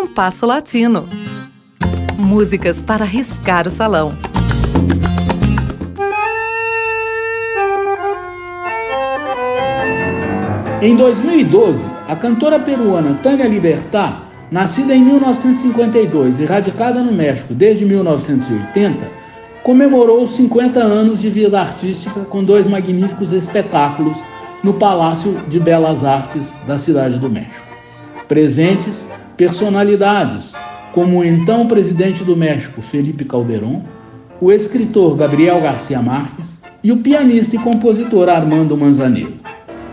Compasso Latino. Músicas para riscar o salão. Em 2012, a cantora peruana Tânia Libertad, nascida em 1952 e radicada no México desde 1980, comemorou os 50 anos de vida artística com dois magníficos espetáculos no Palácio de Belas Artes da Cidade do México. Presentes personalidades como o então presidente do México, Felipe Calderón, o escritor Gabriel Garcia Marques e o pianista e compositor Armando Manzanello.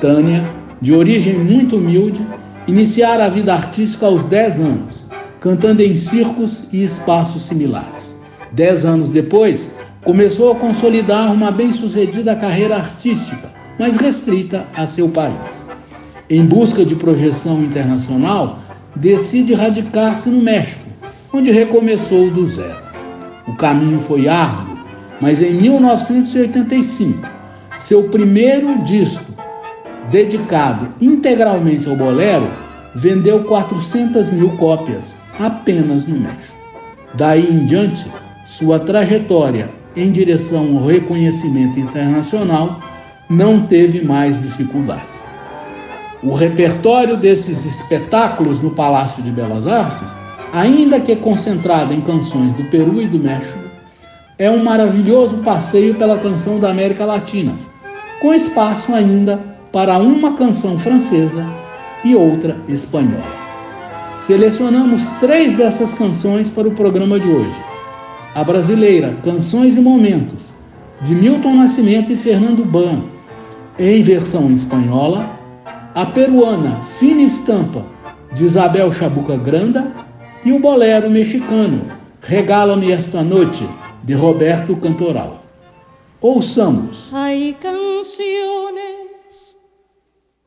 Tânia de origem muito humilde, iniciara a vida artística aos 10 anos, cantando em circos e espaços similares. Dez anos depois, começou a consolidar uma bem-sucedida carreira artística, mas restrita a seu país. Em busca de projeção internacional, decide radicar-se no México, onde recomeçou do zero. O caminho foi árduo, mas em 1985, seu primeiro disco, dedicado integralmente ao bolero, vendeu 400 mil cópias apenas no México. Daí em diante, sua trajetória em direção ao reconhecimento internacional não teve mais dificuldades. O repertório desses espetáculos no Palácio de Belas Artes, ainda que concentrado em canções do Peru e do México, é um maravilhoso passeio pela canção da América Latina, com espaço ainda para uma canção francesa e outra espanhola. Selecionamos três dessas canções para o programa de hoje. A brasileira Canções e Momentos, de Milton Nascimento e Fernando Ban, em versão espanhola. A peruana Fina Estampa, de Isabel Chabuca Granda. E o bolero mexicano Regala-me esta noite, de Roberto Cantoral. Ouçamos. Hay canciones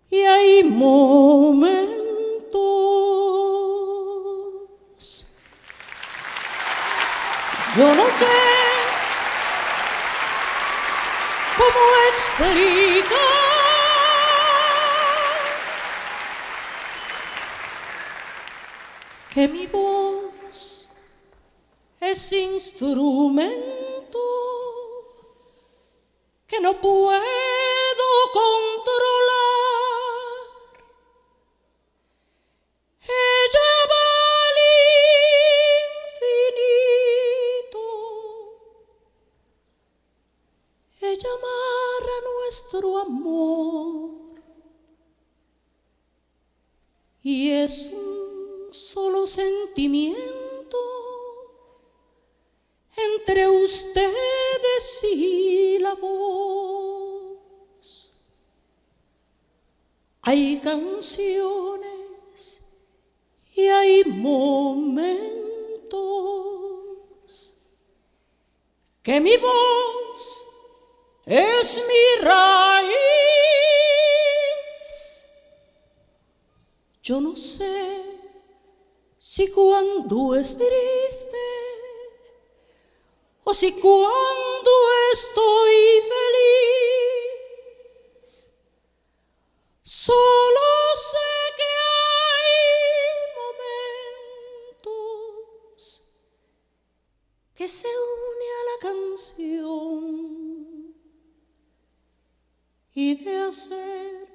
y hay momentos. Yo no sé cómo explicar que mi voz es instrumento que no puedo controlar. nuestro amor. Sentimiento entre ustedes y la voz. Hay canciones y hay momentos que mi voz es mi raíz. Yo no sé si cuando es triste o si cuando estoy feliz. Solo sé que hay momentos que se une a la canción y de hacer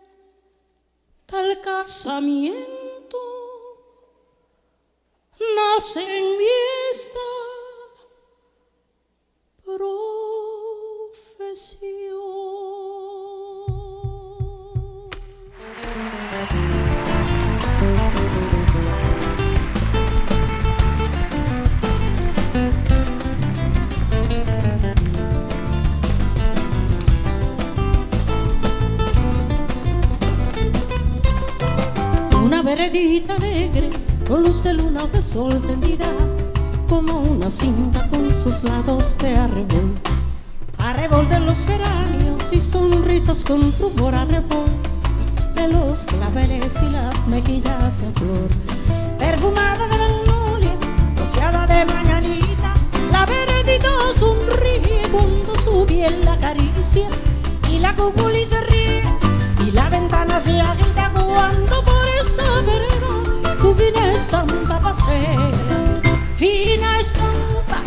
tal casamiento en mí esta profesión. veredita alegre, con de luna o de sol tendida, como una cinta con sus lados de arrebol. Arrebol de los geranios y sonrisas con rubor arrebol, de los claveles y las mejillas de flor. Perfumada de magnolia, rociada de mañanita, la veredita sonríe cuando su piel la acaricia y la cuculi se ríe y la ventana se agita guinea estampa hacer. Fina estampa,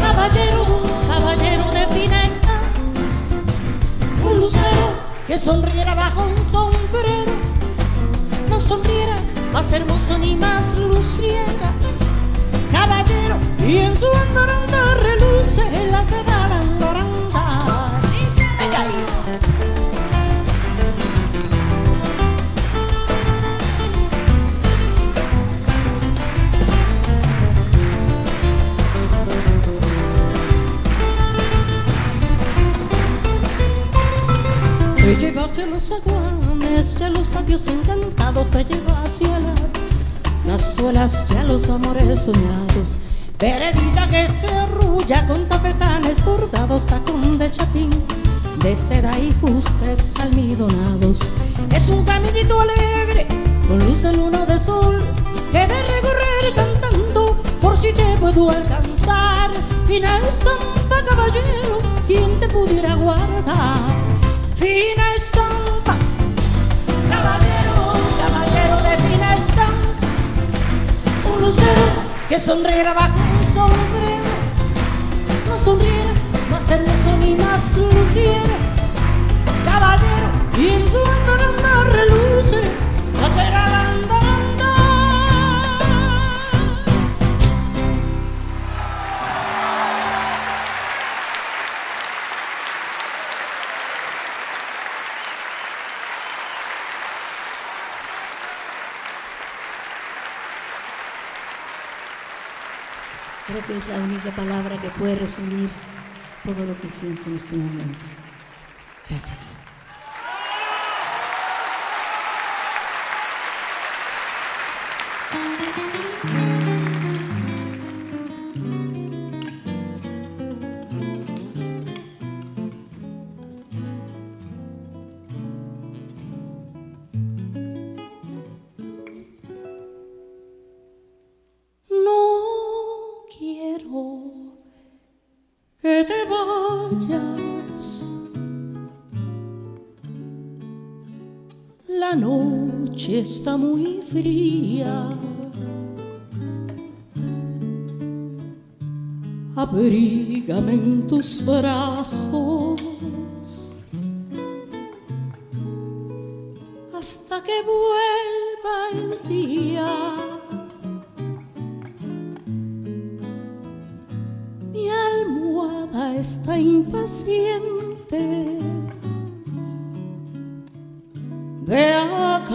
caballero, caballero de fina estampa. Un lucero que sonriera bajo un sombrero. No sonriera más hermoso ni más luciera. Caballero, y en su Te lleva hacia los aguanes, ya los patios encantados, te lleva hacia las, las suelas, ya los amores soñados. Veredita que se arrulla con tafetanes bordados, tacón de chapín, de seda y fustes almidonados. Es un caminito alegre, con luz de luna de sol, que de recorrer cantando, por si te puedo alcanzar. Fina estampa, caballero, quien te pudiera guardar fina estampa, caballero, caballero de fina estampa, un lucero que sonriera bajo un sombrero, no sonriera más hermoso ni más lucieras, caballero, y en su andananda reluce Creo que es la única palabra que puede resumir todo lo que siento en este momento. Gracias. La noche está muy fría. Abrígame en tus brazos hasta que vuelva el día. Mi almohada está impaciente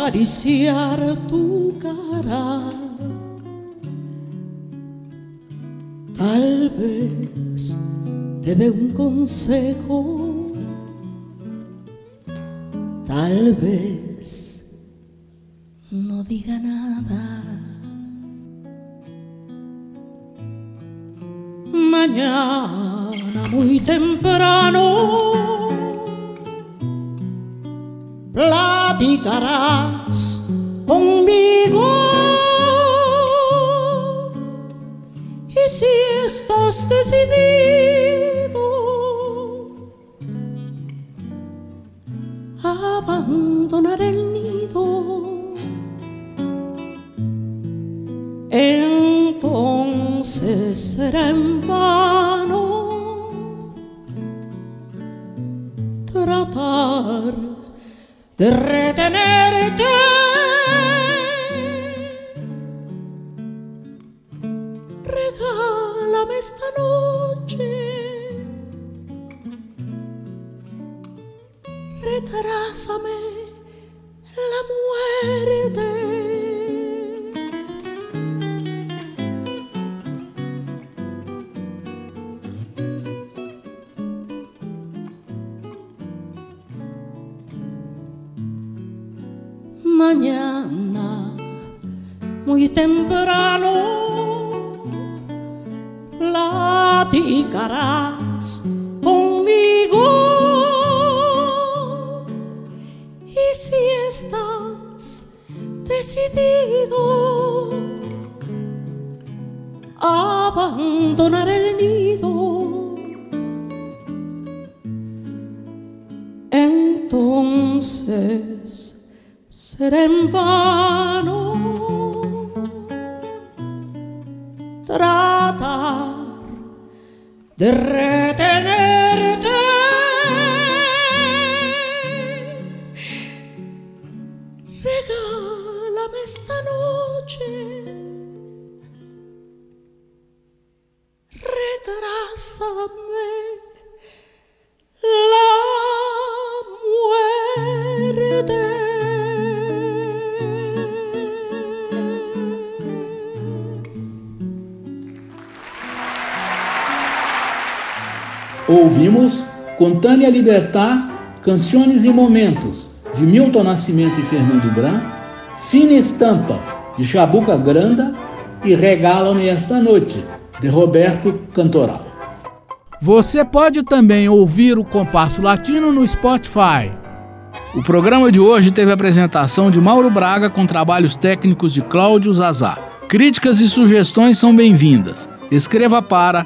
acariciar tu cara. Tal vez te dé un consejo, tal vez no diga nada. Mañana muy temprano platicarás conmigo. Y si estás decidido a abandonar el nido, entonces será en vano tratar de retenerte. Regálame esta noche, retrásame la muerte. Temprano, platicarás conmigo. Y si estás decidido a abandonar el nido, entonces será en vano tratar de retenerte. Regálame esta noche. Retrásame Ouvimos com Tânia Libertar Canções e Momentos, de Milton Nascimento e Fernando Bran, Fina Estampa, de Chabuca Granda e Regala-me Esta Noite, de Roberto Cantoral. Você pode também ouvir o Compasso Latino no Spotify. O programa de hoje teve a apresentação de Mauro Braga com trabalhos técnicos de Cláudio Zazá. Críticas e sugestões são bem-vindas. Escreva para